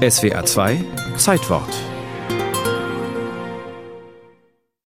SWA 2 Zeitwort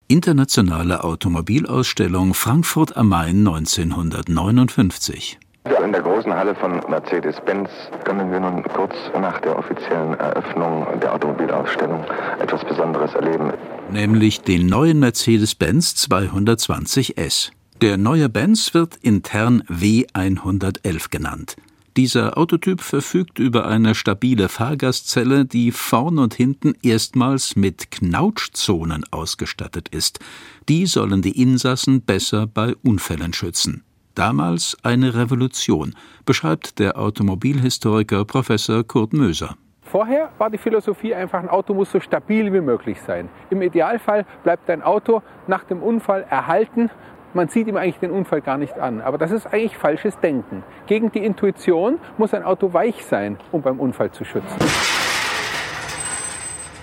Internationale Automobilausstellung Frankfurt am Main 1959. In der großen Halle von Mercedes-Benz können wir nun kurz nach der offiziellen Eröffnung der Automobilausstellung etwas Besonderes erleben. Nämlich den neuen Mercedes-Benz 220S. Der neue Benz wird intern W111 genannt. Dieser Autotyp verfügt über eine stabile Fahrgastzelle, die vorn und hinten erstmals mit Knautschzonen ausgestattet ist. Die sollen die Insassen besser bei Unfällen schützen. Damals eine Revolution, beschreibt der Automobilhistoriker Professor Kurt Möser. Vorher war die Philosophie einfach, ein Auto muss so stabil wie möglich sein. Im Idealfall bleibt ein Auto nach dem Unfall erhalten man sieht ihm eigentlich den Unfall gar nicht an. Aber das ist eigentlich falsches Denken. Gegen die Intuition muss ein Auto weich sein, um beim Unfall zu schützen.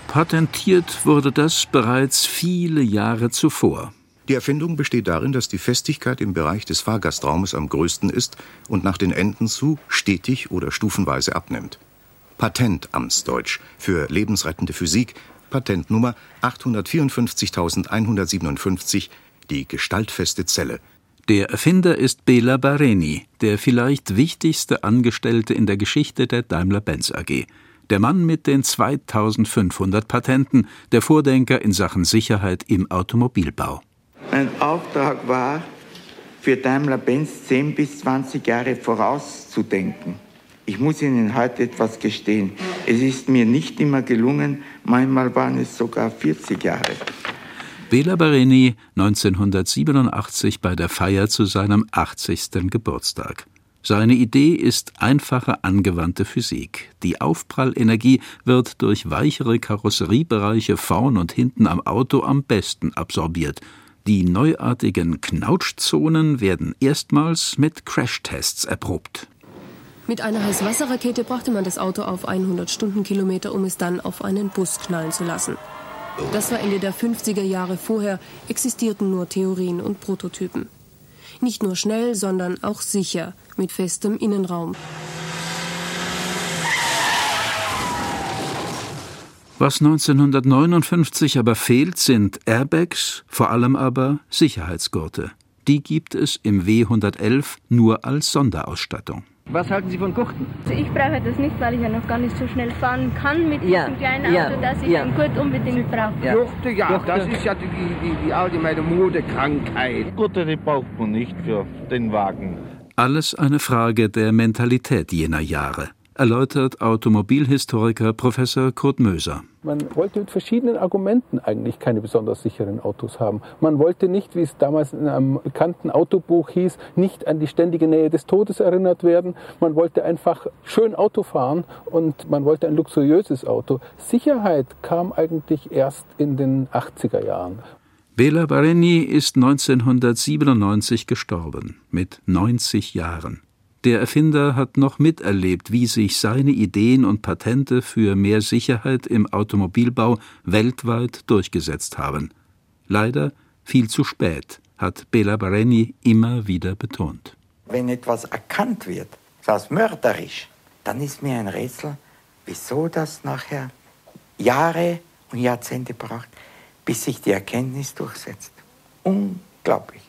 Patentiert wurde das bereits viele Jahre zuvor. Die Erfindung besteht darin, dass die Festigkeit im Bereich des Fahrgastraumes am größten ist und nach den Enden zu stetig oder stufenweise abnimmt. Patent amtsdeutsch für lebensrettende Physik, Patentnummer 854.157 die gestaltfeste Zelle. Der Erfinder ist Bela Bareni, der vielleicht wichtigste Angestellte in der Geschichte der Daimler-Benz AG. Der Mann mit den 2500 Patenten, der Vordenker in Sachen Sicherheit im Automobilbau. Mein Auftrag war, für Daimler-Benz 10 bis 20 Jahre vorauszudenken. Ich muss Ihnen heute etwas gestehen. Es ist mir nicht immer gelungen, manchmal waren es sogar 40 Jahre. Bela Bareni 1987 bei der Feier zu seinem 80. Geburtstag. Seine Idee ist einfache angewandte Physik. Die Aufprallenergie wird durch weichere Karosseriebereiche vorn und hinten am Auto am besten absorbiert. Die neuartigen Knautschzonen werden erstmals mit Crashtests erprobt. Mit einer Heißwasserrakete brachte man das Auto auf 100 Stundenkilometer, um es dann auf einen Bus knallen zu lassen. Das war Ende der 50er Jahre. Vorher existierten nur Theorien und Prototypen. Nicht nur schnell, sondern auch sicher, mit festem Innenraum. Was 1959 aber fehlt, sind Airbags, vor allem aber Sicherheitsgurte. Die gibt es im W111 nur als Sonderausstattung. Was halten Sie von Gurten? Also ich brauche das nicht, weil ich ja noch gar nicht so schnell fahren kann mit ja. diesem kleinen ja. Auto, dass ich ja. einen Gurt unbedingt brauche. Ja. Gurte, ja, Gurte. das ist ja die, die, die allgemeine Modekrankheit. Gurte, die braucht man nicht für den Wagen. Alles eine Frage der Mentalität jener Jahre erläutert Automobilhistoriker Professor Kurt Möser. Man wollte mit verschiedenen Argumenten eigentlich keine besonders sicheren Autos haben. Man wollte nicht, wie es damals in einem bekannten Autobuch hieß, nicht an die ständige Nähe des Todes erinnert werden. Man wollte einfach schön Auto fahren und man wollte ein luxuriöses Auto. Sicherheit kam eigentlich erst in den 80er Jahren. Bela Bareni ist 1997 gestorben, mit 90 Jahren. Der Erfinder hat noch miterlebt, wie sich seine Ideen und Patente für mehr Sicherheit im Automobilbau weltweit durchgesetzt haben. Leider viel zu spät, hat Bela Bareni immer wieder betont. Wenn etwas erkannt wird, als mörderisch, dann ist mir ein Rätsel, wieso das nachher Jahre und Jahrzehnte braucht, bis sich die Erkenntnis durchsetzt. Unglaublich.